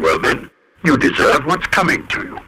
Well then. You deserve what's coming to you.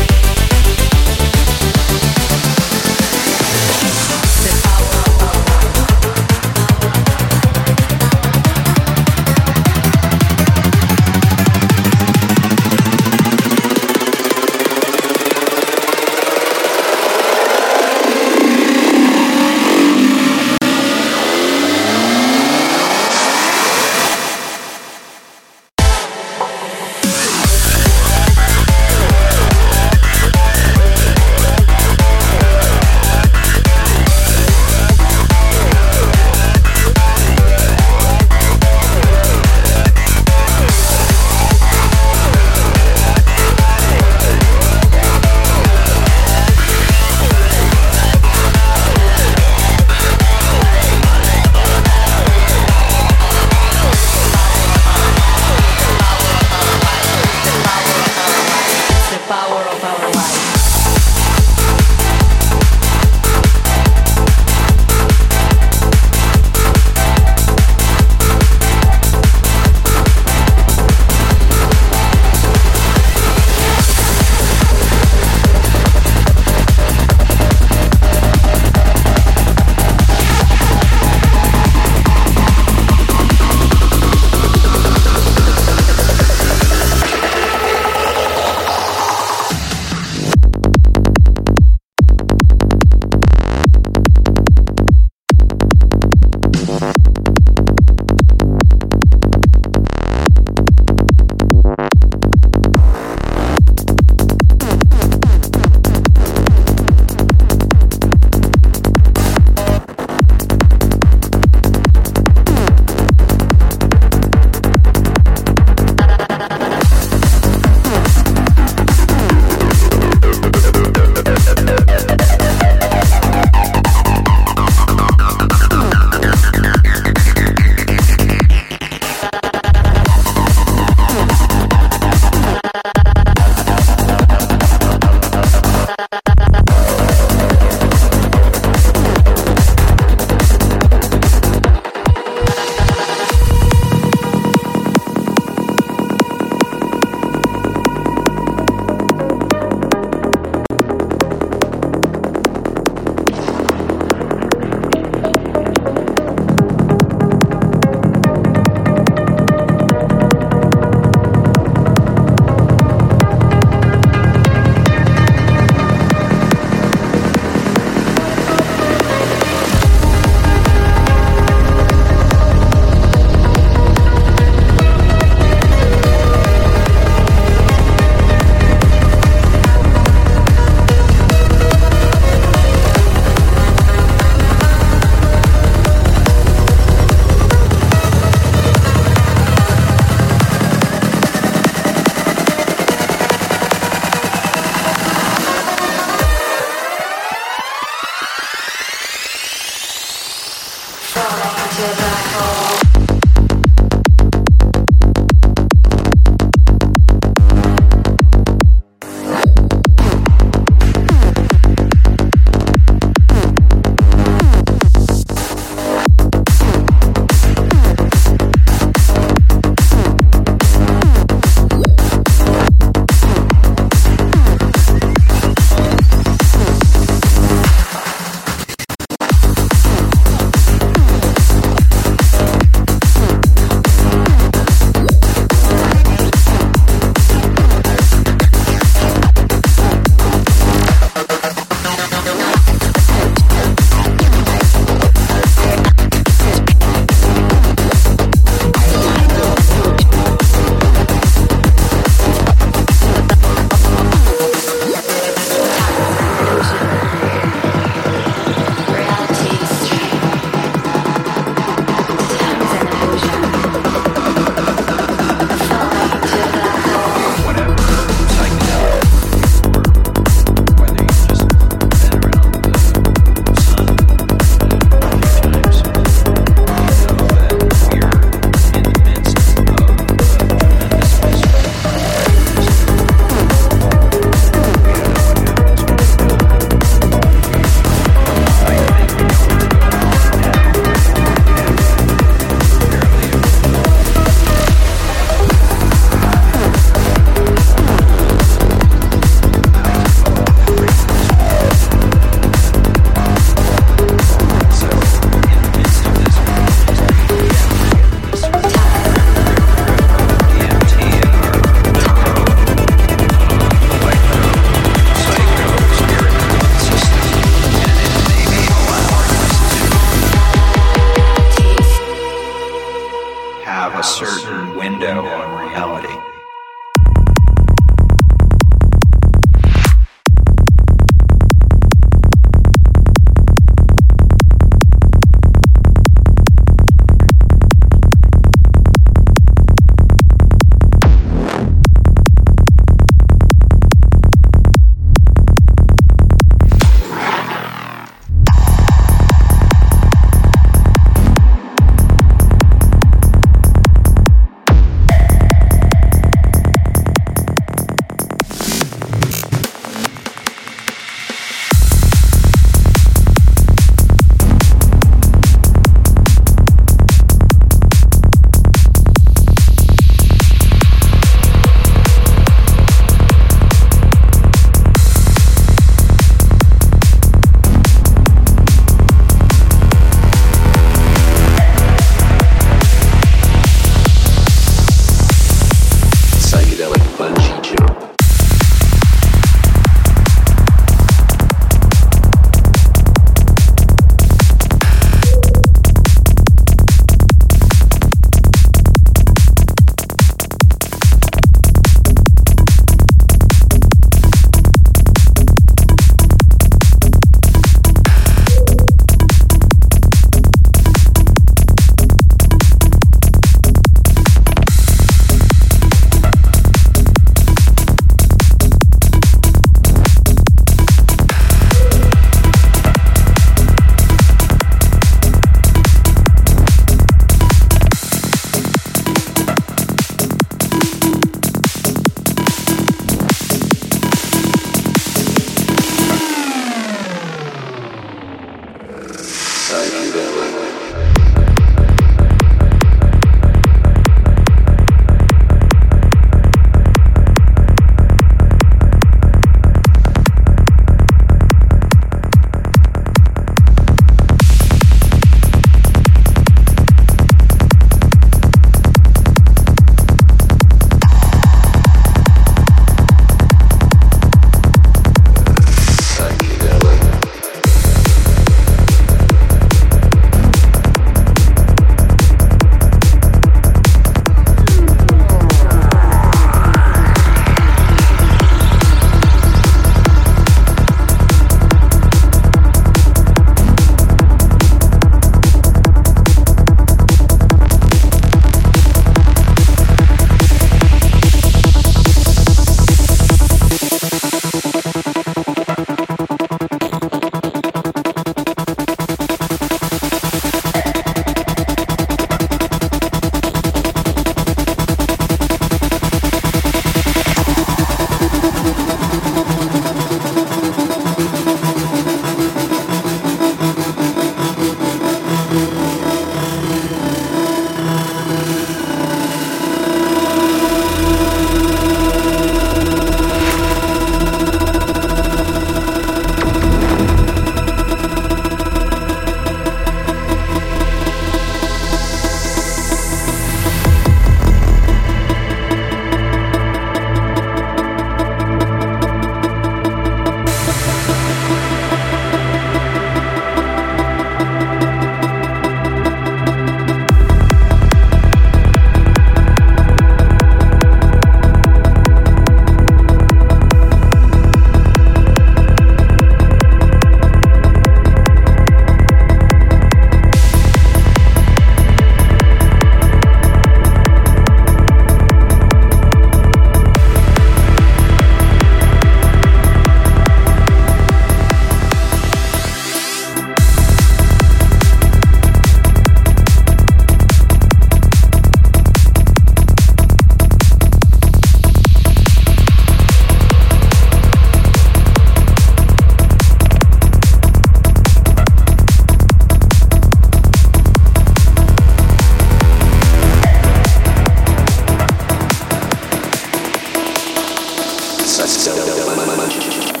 I still don't.